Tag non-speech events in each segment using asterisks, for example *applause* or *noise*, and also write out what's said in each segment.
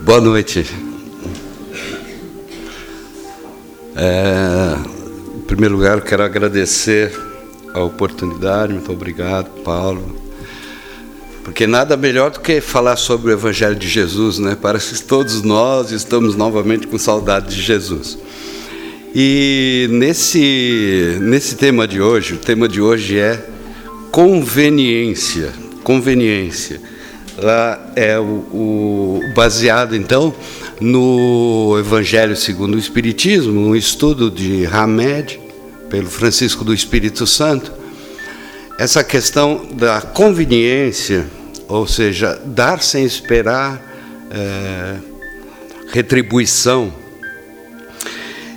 Boa noite. É, em primeiro lugar, quero agradecer a oportunidade, muito obrigado, Paulo. Porque nada melhor do que falar sobre o Evangelho de Jesus, né? Parece que todos nós estamos novamente com saudade de Jesus. E nesse, nesse tema de hoje, o tema de hoje é conveniência. Conveniência. Lá é o, o baseado então no Evangelho segundo o Espiritismo, um estudo de Hamed pelo Francisco do Espírito Santo. Essa questão da conveniência, ou seja, dar sem esperar é, retribuição.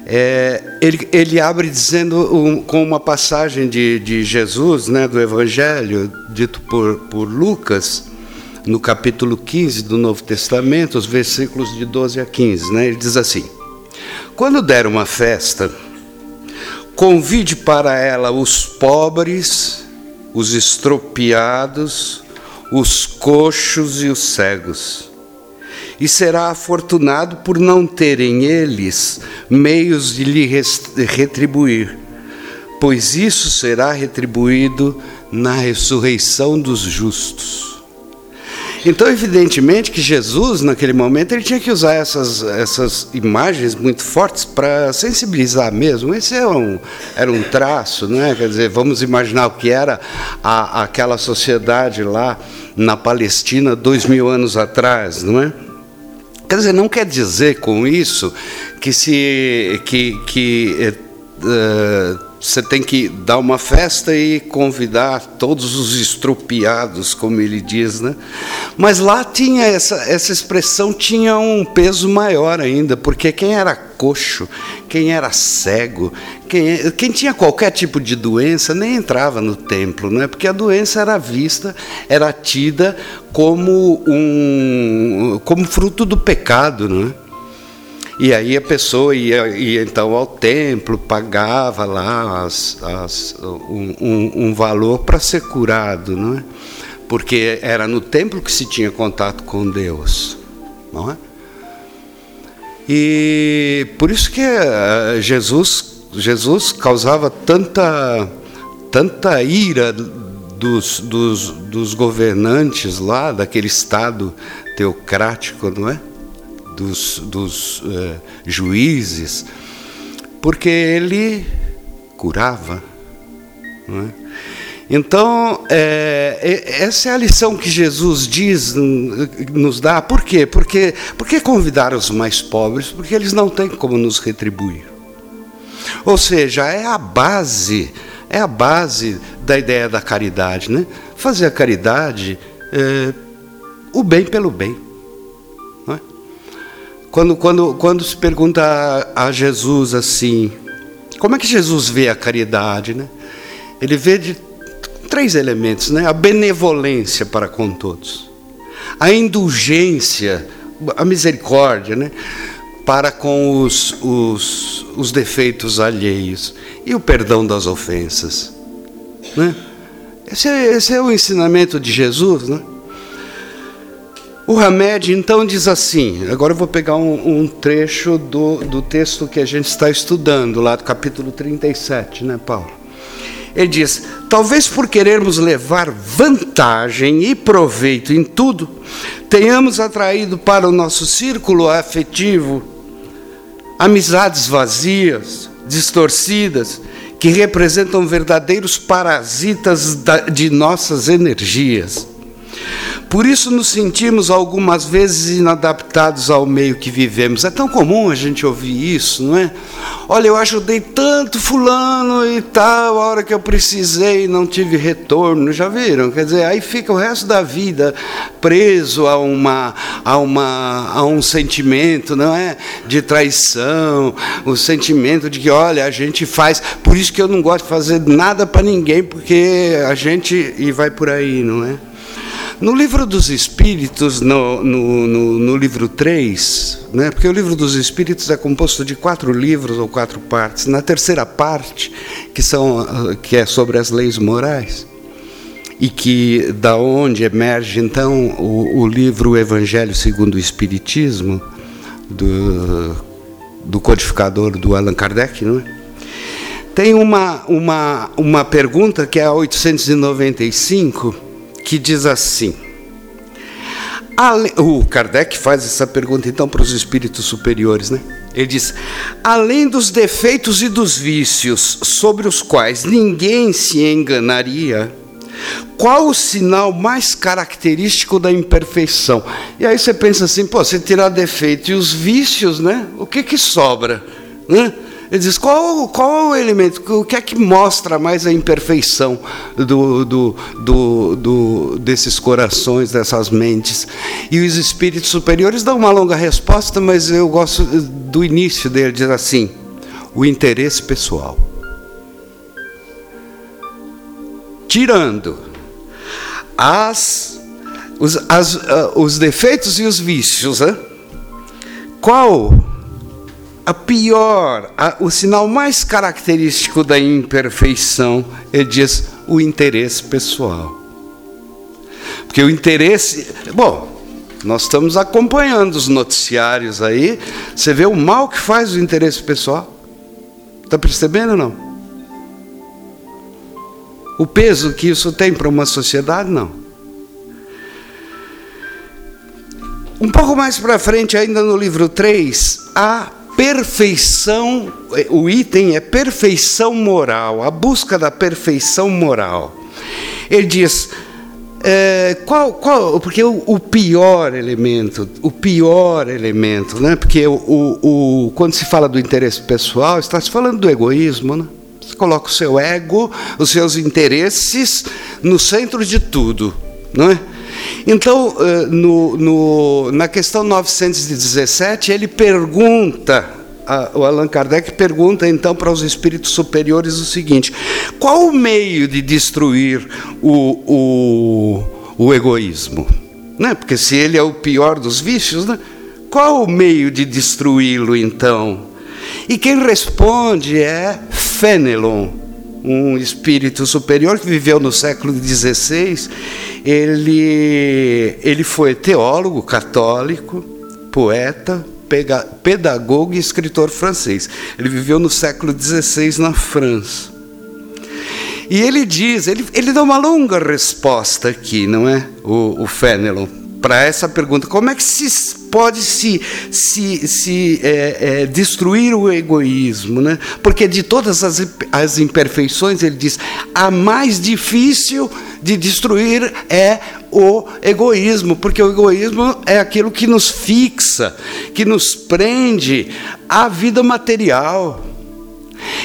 É, ele, ele, abre dizendo um, com uma passagem de, de Jesus, né, do Evangelho, dito por, por Lucas, no capítulo 15 do Novo Testamento, os versículos de 12 a 15. Né? Ele diz assim: Quando der uma festa, convide para ela os pobres, os estropiados, os coxos e os cegos. E será afortunado por não terem eles meios de lhe retribuir, pois isso será retribuído na ressurreição dos justos. Então, evidentemente que Jesus, naquele momento, ele tinha que usar essas, essas imagens muito fortes para sensibilizar mesmo. Esse era é um, era um traço, né? quer dizer, vamos imaginar o que era a, aquela sociedade lá na Palestina dois mil anos atrás, não é? Quer dizer, não quer dizer com isso que se que, que uh, você tem que dar uma festa e convidar todos os estrupiados, como ele diz, né? Mas lá tinha essa, essa expressão tinha um peso maior ainda, porque quem era coxo, quem era cego, quem, quem tinha qualquer tipo de doença nem entrava no templo, né? Porque a doença era vista, era tida como um como fruto do pecado, né? E aí a pessoa ia, ia então ao templo, pagava lá as, as, um, um, um valor para ser curado, não é? Porque era no templo que se tinha contato com Deus, não é? E por isso que eh, Jesus, Jesus causava tanta, tanta ira dos, dos, dos governantes lá, daquele Estado teocrático, não é? Dos, dos uh, juízes, porque ele curava. Não é? Então, é, essa é a lição que Jesus diz, nos dá. Por quê? Porque, porque convidar os mais pobres? Porque eles não têm como nos retribuir. Ou seja, é a base, é a base da ideia da caridade, né? Fazer a caridade, é, o bem pelo bem. Quando, quando, quando se pergunta a, a Jesus assim, como é que Jesus vê a caridade? Né? Ele vê de três elementos: né? a benevolência para com todos, a indulgência, a misericórdia né? para com os, os, os defeitos alheios e o perdão das ofensas. Né? Esse, é, esse é o ensinamento de Jesus. Né? O Hamed então diz assim: agora eu vou pegar um, um, trecho do, do texto que a gente está estudando, lá do capítulo 37, né, Paulo? Ele diz: talvez por querermos levar vantagem e proveito em tudo, tenhamos atraído para o nosso círculo afetivo amizades vazias, distorcidas, que representam verdadeiros parasitas de nossas energias por isso nos sentimos algumas vezes inadaptados ao meio que vivemos. É tão comum a gente ouvir isso, não é? Olha, eu ajudei tanto fulano e tal, a hora que eu precisei não tive retorno. Já viram? Quer dizer, aí fica o resto da vida preso a uma a uma a um sentimento, não é? De traição, o sentimento de que, olha, a gente faz, por isso que eu não gosto de fazer nada para ninguém, porque a gente e vai por aí, não é? No livro dos Espíritos, no, no, no, no, livro 3, né, porque o livro dos Espíritos é composto de quatro livros ou quatro partes. Na terceira parte, que, são, que é sobre as leis morais, e que da onde emerge então o, o livro Evangelho segundo o Espiritismo do, do codificador do Allan Kardec, não é? Tem uma, uma, uma pergunta que é a 895 que diz assim: o Kardec faz essa pergunta então para os espíritos superiores, né? Ele diz: além dos defeitos e dos vícios sobre os quais ninguém se enganaria, qual o sinal mais característico da imperfeição? E aí você pensa assim, pô, você tirar defeito e os vícios, né? O que que sobra, né? Ele diz: qual, qual o elemento, o que é que mostra mais a imperfeição do, do, do, do, desses corações, dessas mentes? E os espíritos superiores dão uma longa resposta, mas eu gosto do início dele, diz assim: o interesse pessoal. Tirando as, os, as, uh, os defeitos e os vícios, né? qual a pior, a, o sinal mais característico da imperfeição, ele diz o interesse pessoal. Porque o interesse. Bom, nós estamos acompanhando os noticiários aí, você vê o mal que faz o interesse pessoal. Está percebendo ou não? O peso que isso tem para uma sociedade, não. Um pouco mais para frente, ainda no livro 3, há perfeição, o item é perfeição moral, a busca da perfeição moral. Ele diz, é, qual, qual, porque o, o, pior elemento, o pior elemento, né? Porque o, o, o, quando se fala do interesse pessoal, está se falando do egoísmo, né? Você coloca o seu ego, os seus interesses no centro de tudo, não é? Então, eh, no, no, na questão 917, ele pergunta, o Allan Kardec pergunta então para os espíritos superiores o seguinte: qual o meio de destruir o, o, o egoísmo? Né? Porque se ele é o pior dos vícios, né? qual o meio de destruí-lo então? E quem responde é Fenelon, um espírito superior que viveu no século XVI. Ele, ele foi teólogo católico, poeta, pedagogo e escritor francês. Ele viveu no século XVI na França. E ele diz, ele, ele dá uma longa resposta aqui, não é? O, o Fenelon, para essa pergunta: como é que se pode se, se, se é, é, destruir o egoísmo? Né? Porque de todas as, as imperfeições, ele diz: a mais difícil de destruir é o egoísmo, porque o egoísmo é aquilo que nos fixa, que nos prende à vida material.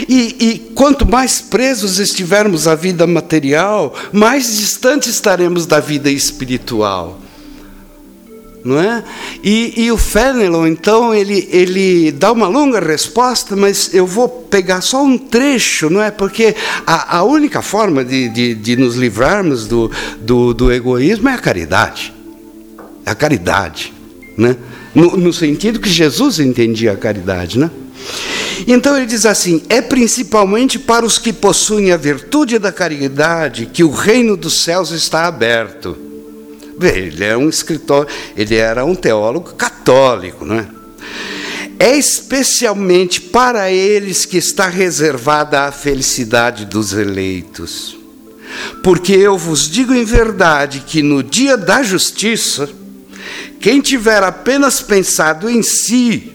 E, e, quanto mais presos estivermos à vida material, mais distantes estaremos da vida espiritual não é? E, e o Fenelon, então, ele, ele dá uma longa resposta, mas eu vou pegar só um trecho, não é? Porque a, a única forma de, de, de, nos livrarmos do, do, do egoísmo é a caridade. A caridade, né? No, no sentido que Jesus entendia a caridade, né? Então ele diz assim: é principalmente para os que possuem a virtude da caridade que o reino dos céus está aberto. Ele é um escritor, ele era um teólogo católico, não é? É especialmente para eles que está reservada a felicidade dos eleitos. Porque eu vos digo em verdade que no dia da justiça, quem tiver apenas pensado em si,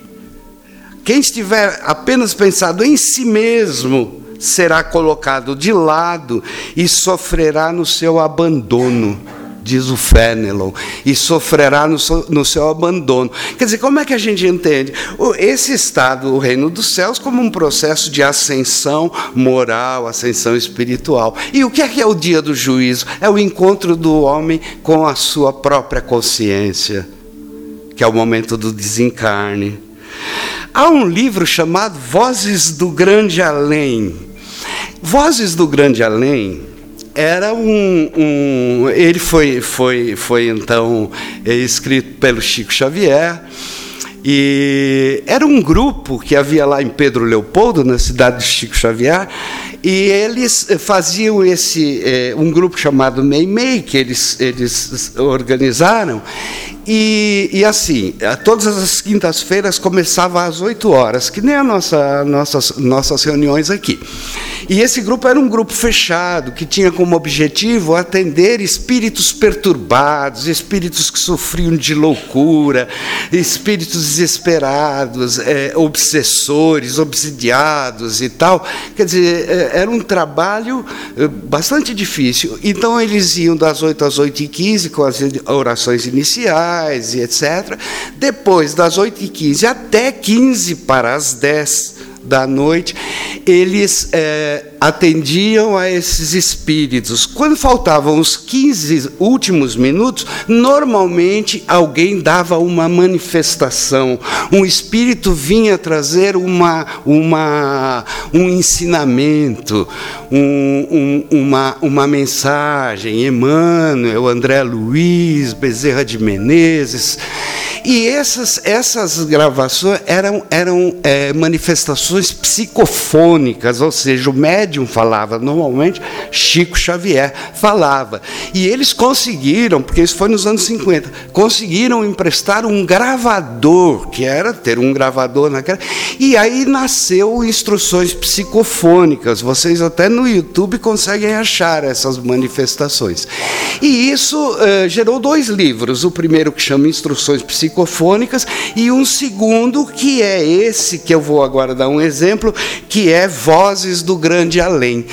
quem estiver apenas pensado em si mesmo, será colocado de lado e sofrerá no seu abandono diz o Fenelon, e sofrerá no seu, no seu, abandono. Quer dizer, como é que a gente entende? Esse estado, o reino dos céus, como um processo de ascensão moral, ascensão espiritual. E o que é que é o dia do juízo? É o encontro do homem com a sua própria consciência, que é o momento do desencarne. Há um livro chamado Vozes do Grande Além. Vozes do Grande Além era um, um, ele foi foi foi então escrito pelo Chico Xavier e era um grupo que havia lá em Pedro Leopoldo na cidade de Chico Xavier E eles faziam esse é, um grupo chamado Meimei, que eles, eles organizaram, e, e, assim, todas as quintas-feiras começava às 8 horas, que nem a nossa, nossas, nossas reuniões aqui. E esse grupo era um grupo fechado, que tinha como objetivo atender espíritos perturbados, espíritos que sofriam de loucura, espíritos desesperados, é, obsessores, obsidiados e tal. Quer dizer, é, era um trabalho bastante difícil. Então, eles iam das 8 às 8 e 15 com as orações iniciais e etc. Depois, das 8 e 15 até 15 para as 10 da noite, eles é, atendiam a esses espíritos. Quando faltavam os 15 últimos minutos, normalmente alguém dava uma manifestação. Um espírito vinha trazer uma, uma, um ensinamento, um, um, uma, uma mensagem. Emmanuel, André Luiz, Bezerra de Menezes. E essas, essas gravações eram, eram é, manifestações psicofônicas, ou seja, o médium falava normalmente, Chico Xavier falava. E eles conseguiram, porque isso foi nos anos 50, conseguiram emprestar um gravador, que era ter um gravador naquela. E aí nasceu instruções psicofônicas. Vocês até no YouTube conseguem achar essas manifestações. E isso uh, gerou dois livros. O primeiro que chama Instruções Psicofônicas psicofônicas, e um segundo, que é esse que eu vou agora dar um exemplo, que é Vozes do Grande Além.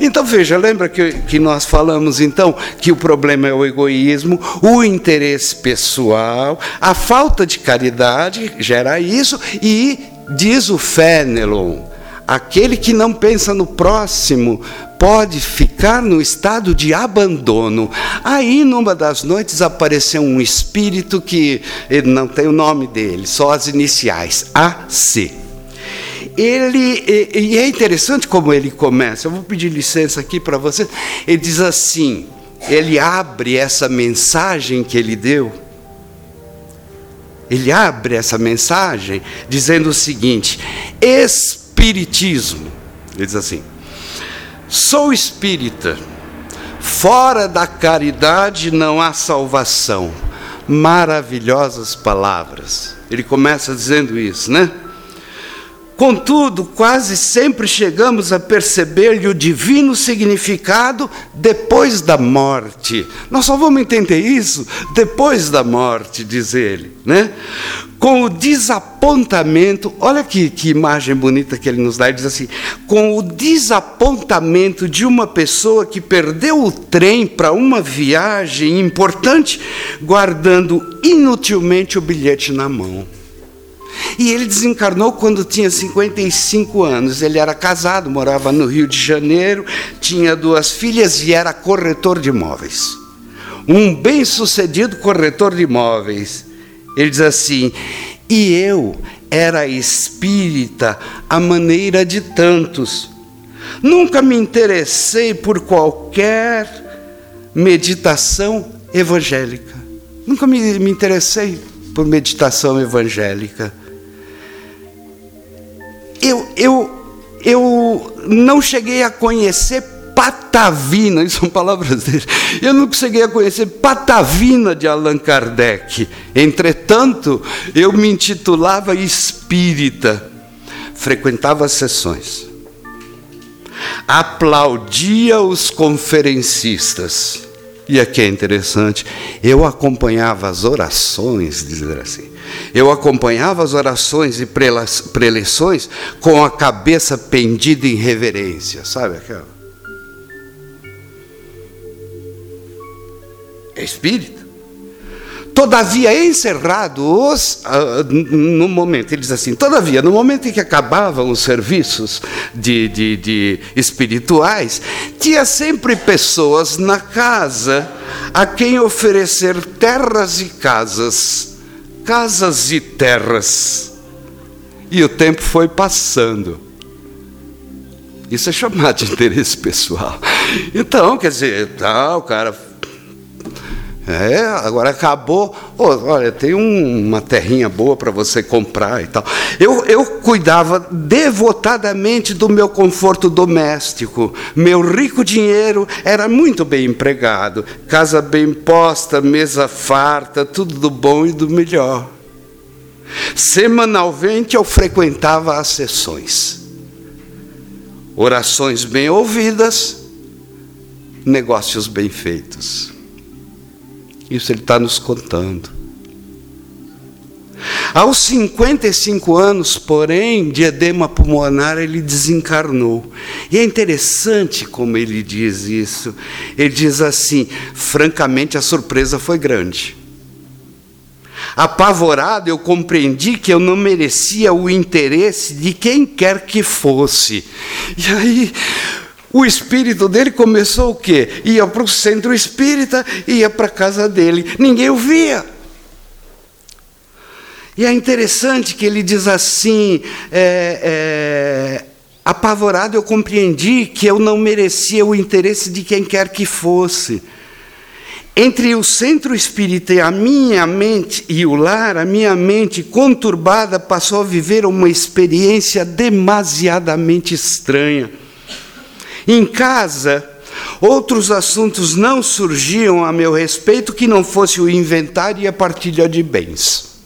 Então veja, lembra que, que nós falamos então que o problema é o egoísmo, o interesse pessoal, a falta de caridade gera isso, e diz o Fenelon, aquele que não pensa no próximo pode ficar no estado de abandono. Aí, numa das noites, apareceu um espírito que ele não tem o nome dele, só as iniciais, AC. Ele, e é interessante como ele começa, eu vou pedir licença aqui para você. Ele diz assim: ele abre essa mensagem que ele deu. Ele abre essa mensagem dizendo o seguinte: Espiritismo. Ele diz assim: Sou espírita. Fora da caridade não há salvação. Maravilhosas palavras. Ele começa dizendo isso, né? Contudo, quase sempre chegamos a perceber-lhe o divino significado depois da morte. Nós só vamos entender isso depois da morte, diz ele, né? Com o desapontamento, olha que, que imagem bonita que ele nos dá, ele diz assim: com o desapontamento de uma pessoa que perdeu o trem para uma viagem importante, guardando inutilmente o bilhete na mão. E ele desencarnou quando tinha 55 anos. Ele era casado, morava no Rio de Janeiro, tinha duas filhas e era corretor de imóveis. Um bem-sucedido corretor de imóveis. Ele diz assim: "E eu era espírita à maneira de tantos. Nunca me interessei por qualquer meditação evangélica. Nunca me, me interessei por meditação evangélica eu, eu, eu não cheguei a conhecer Patavina, isso são palavras dele. Eu não cheguei a conhecer Patavina de Allan Kardec. Entretanto, eu me intitulava espírita, frequentava sessões, aplaudia os conferencistas. E aqui é interessante, eu acompanhava as orações, dizer assim. Eu acompanhava as orações e preleções com a cabeça pendida em reverência, sabe aquela? É espírito. Todavia, encerrados uh, no momento, ele diz assim: todavia, no momento em que acabavam os serviços de, de, de espirituais, tinha sempre pessoas na casa a quem oferecer terras e casas casas e terras. E o tempo foi passando. Isso é chamado de interesse pessoal. Então, quer dizer, tá, o cara É, agora acabou. Oh, olha, tem um, uma terrinha boa para você comprar e tal. Eu, eu cuidava devotadamente do meu conforto doméstico. Meu rico dinheiro era muito bem empregado. Casa bem posta, mesa farta, tudo do bom e do melhor. Semanalmente eu frequentava as sessões. Orações bem ouvidas, negócios bem feitos. Isso ele está nos contando. Aos 55 anos, porém, de edema pulmonar, ele desencarnou. E é interessante como ele diz isso. Ele diz assim: francamente, a surpresa foi grande. Apavorado, eu compreendi que eu não merecia o interesse de quem quer que fosse. E aí, o espírito dele começou o quê? Ia para o centro espírita, ia para a casa dele. Ninguém o via. E é interessante que ele diz assim: é, é, apavorado, eu compreendi que eu não merecia o interesse de quem quer que fosse. Entre o centro espírita e a minha mente e o lar, a minha mente conturbada passou a viver uma experiência demasiadamente estranha. Em casa, outros assuntos não surgiam a meu respeito que não fosse o inventário e a partilha de bens.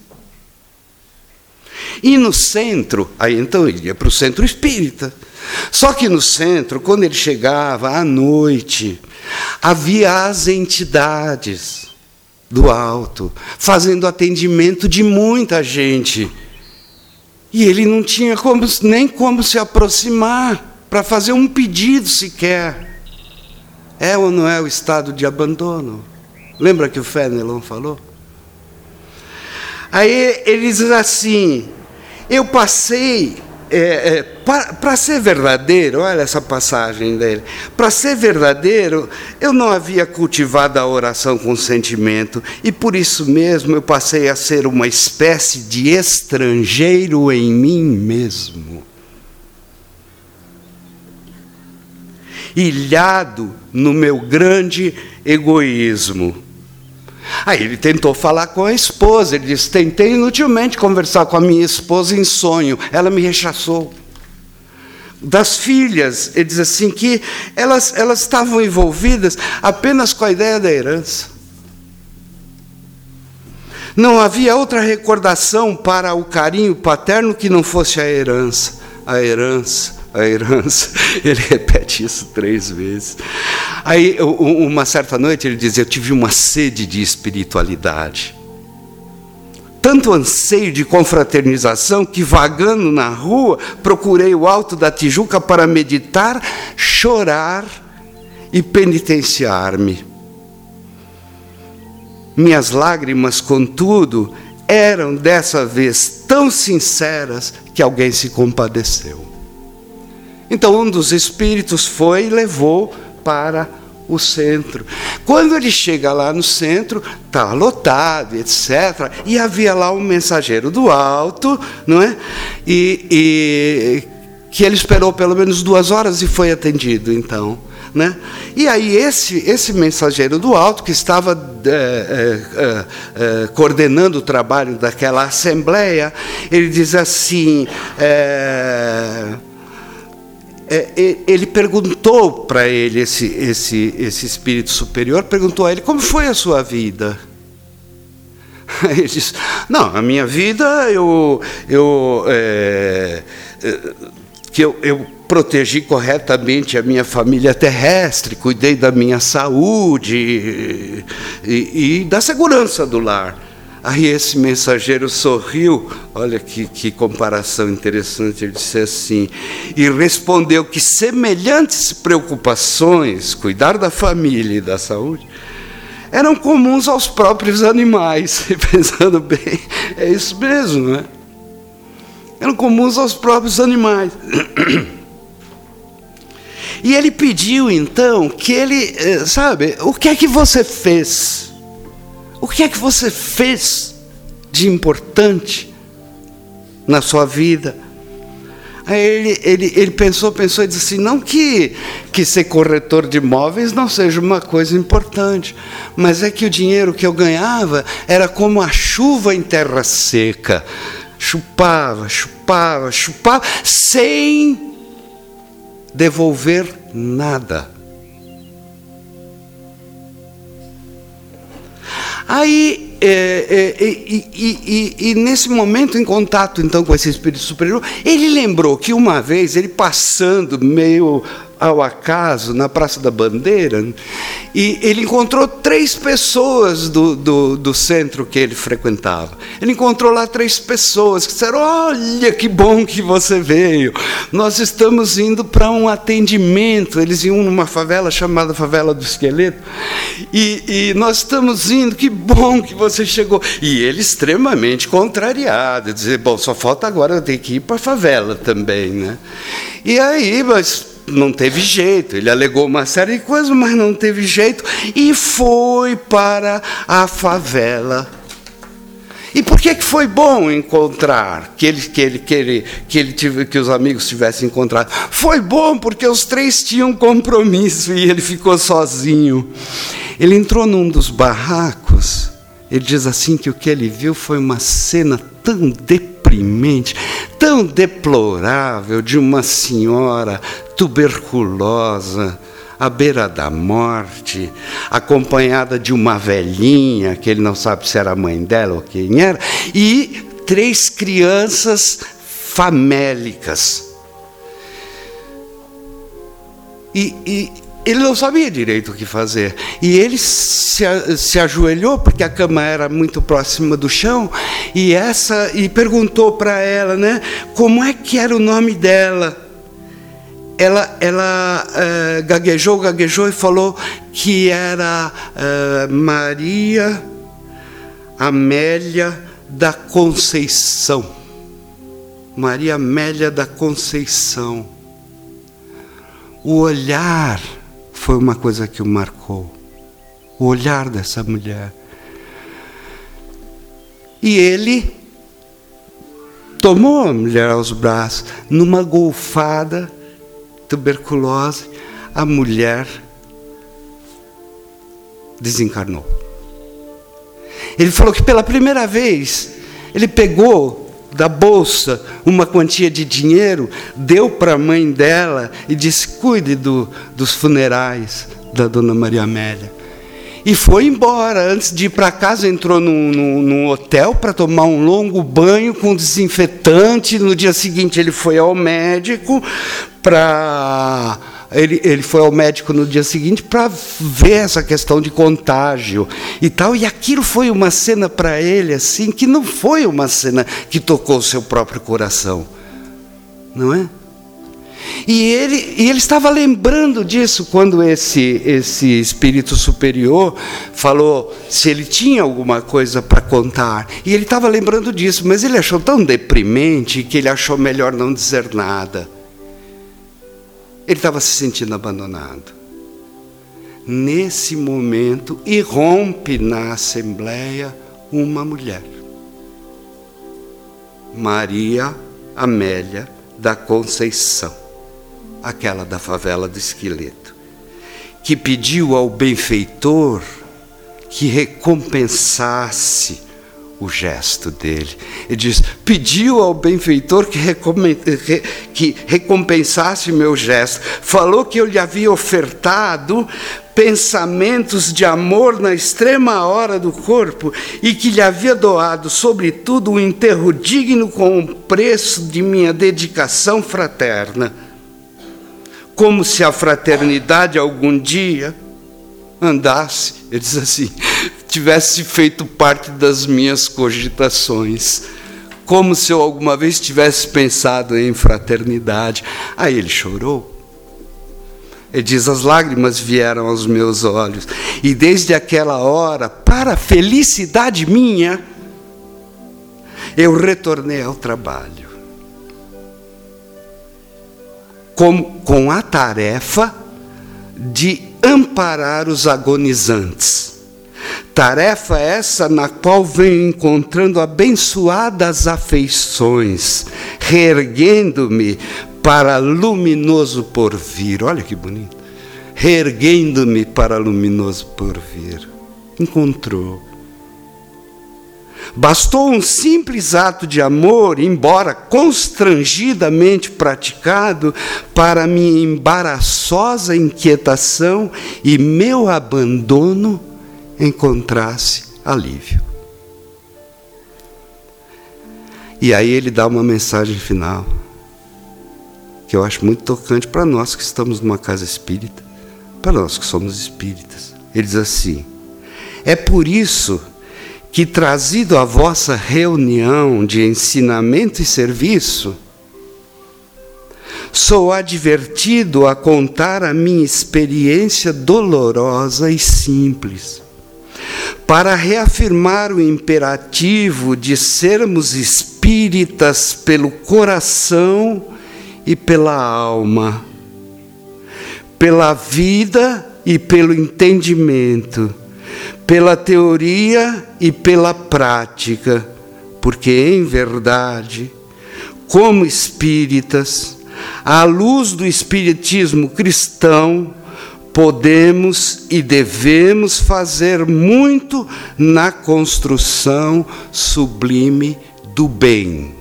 E no centro, aí então ele ia para o centro espírita. Só que no centro, quando ele chegava à noite, havia as entidades do alto fazendo atendimento de muita gente. E ele não tinha como, nem como se aproximar para fazer um pedido sequer. É ou não é o estado de abandono? Lembra que o Fenelon falou? Aí ele diz assim: eu passei, é, é, para ser verdadeiro, olha essa passagem dele, para ser verdadeiro, eu não havia cultivado a oração com sentimento, e por isso mesmo eu passei a ser uma espécie de estrangeiro em mim mesmo. Ilhado no meu grande egoísmo. Aí ele tentou falar com a esposa, ele disse: Tentei inutilmente conversar com a minha esposa em sonho, ela me rechaçou. Das filhas, ele diz assim que elas, elas estavam envolvidas apenas com a ideia da herança. Não havia outra recordação para o carinho paterno que não fosse a herança. A herança, a herança. *laughs* Ele repete isso três vezes. Aí, uma certa noite, ele diz: Eu tive uma sede de espiritualidade. Tanto anseio de confraternização que, vagando na rua, procurei o alto da Tijuca para meditar, chorar e penitenciar-me. Minhas lágrimas, contudo, eram dessa vez tão sinceras que alguém se compadeceu. Então um dos espíritos foi e levou para o centro. Quando ele chega lá no centro, está lotado, etc. E havia lá um mensageiro do alto, não é? E, e que ele esperou pelo menos duas horas e foi atendido, então. Né? E aí esse, esse mensageiro do alto que estava é, é, é, coordenando o trabalho daquela assembleia, ele diz assim ele perguntou para ele, esse, esse, esse espírito superior, perguntou a ele, como foi a sua vida? *laughs* Ele disse, não, a minha vida, eu, eu, é, é, que eu, eu protegi corretamente a minha família terrestre, cuidei da minha saúde e, e da segurança do lar. Aí esse mensageiro sorriu, olha que, que comparação interessante, ele disse assim, e respondeu que semelhantes preocupações, cuidar da família e da saúde, eram comuns aos próprios animais. E *laughs* pensando bem, é isso mesmo, não é? Eram comuns aos próprios animais. *clears throat* E ele pediu então que ele, eh, sabe, o que é que você fez? O que é que você fez de importante na sua vida? Aí ele, ele, ele pensou, pensou e disse assim: não que, que ser corretor de imóveis não seja uma coisa importante, mas é que o dinheiro que eu ganhava era como a chuva em terra seca. Chupava, chupava, chupava, sem devolver nada. Aí, é, é, e, e, e, nesse momento, em contato então com esse espírito superior, ele lembrou que uma vez, ele passando meio ao acaso na Praça da Bandeira e ele encontrou três pessoas do, do, do, centro que ele frequentava. Ele encontrou lá três pessoas que disseram: Olha que bom que você veio, nós estamos indo para um atendimento. Eles iam numa favela chamada Favela do Esqueleto e, e nós estamos indo, que bom que você chegou. E ele extremamente contrariado, dizer: Bom, só falta agora eu ter que ir para a favela também. Né? E aí, mas não teve jeito. Ele alegou uma série de coisas, mas não teve jeito e foi para a favela. E por que, que foi bom encontrar que ele, que ele, que ele, que ele tive, que os amigos tivessem encontrado? Foi bom porque os três tinham compromisso e ele ficou sozinho. Ele entrou num dos barracos. Ele diz assim que o que ele viu foi uma cena tão deprimente, tão deplorável de uma senhora tuberculosa, à beira da morte, acompanhada de uma velhinha, que ele não sabe se era a mãe dela ou quem era, e três crianças famélicas. E, e ele não sabia direito o que fazer. E ele se, se ajoelhou, porque a cama era muito próxima do chão, e essa e perguntou para ela, né, como é que era o nome dela. Ela, ela uh, gaguejou, gaguejou e falou que era uh, Maria Amélia da Conceição. Maria Amélia da Conceição. O olhar foi uma coisa que o marcou. O olhar dessa mulher. E ele tomou a mulher aos braços, numa golfada, tuberculose, a mulher desencarnou. Ele falou que pela primeira vez ele pegou da bolsa uma quantia de dinheiro, deu para a mãe dela e disse: cuide do, dos funerais da dona Maria Amélia. E foi embora. Antes de ir para casa, entrou num, num, num hotel para tomar um longo banho com desinfetante. No dia seguinte, ele foi ao médico para ele, ele foi ao médico no dia seguinte para ver essa questão de contágio e tal. E aquilo foi uma cena para ele assim que não foi uma cena que tocou o seu próprio coração, não é? E ele, e ele estava lembrando disso quando esse, esse espírito superior falou se ele tinha alguma coisa para contar. E ele estava lembrando disso, mas ele achou tão deprimente que ele achou melhor não dizer nada. Ele estava se sentindo abandonado. Nesse momento, irrompe na assembleia uma mulher, Maria Amélia da Conceição, aquela da favela do Esqueleto, que pediu ao benfeitor que recompensasse o gesto dele. Ele diz: pediu ao benfeitor que, que recompensasse meu gesto. Falou que eu lhe havia ofertado pensamentos de amor na extrema hora do corpo e que lhe havia doado, sobretudo, um enterro digno com o preço de minha dedicação fraterna. Como se a fraternidade algum dia andasse, ele diz assim, tivesse feito parte das minhas cogitações, como se eu alguma vez tivesse pensado em fraternidade. Aí ele chorou. Ele diz: As lágrimas vieram aos meus olhos, e desde aquela hora, para felicidade minha, eu retornei ao trabalho. Com, com a tarefa de amparar os agonizantes Tarefa essa na qual venho encontrando abençoadas afeições, reerguendo-me para luminoso porvir. Olha que bonito. Reerguendo-me para luminoso porvir. Encontrou. Bastou um simples ato de amor, embora constrangidamente praticado, para minha embaraçosa inquietação e meu abandono encontrasse alívio. E aí ele dá uma mensagem final, que eu acho muito tocante para nós que estamos numa casa espírita, para nós que somos espíritas. Ele diz assim: É por isso que, trazido à vossa reunião de ensinamento e serviço, sou advertido a contar a minha experiência dolorosa e simples, para reafirmar o imperativo de sermos espíritas pelo coração e pela alma, pela vida e pelo entendimento pela teoria e pela prática, porque em verdade, como espíritas, à luz do espiritismo cristão, podemos e devemos fazer muito na construção sublime do bem.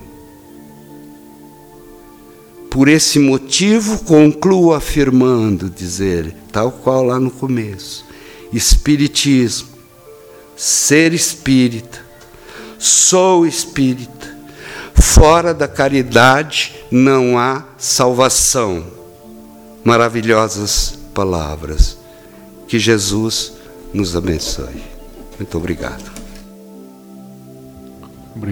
Por esse motivo, concluo afirmando, dizer, tal qual lá no começo, Espiritismo ser espírita, sou espírita. Fora da caridade não há salvação. Maravilhosas palavras. Que Jesus nos abençoe. Muito obrigado.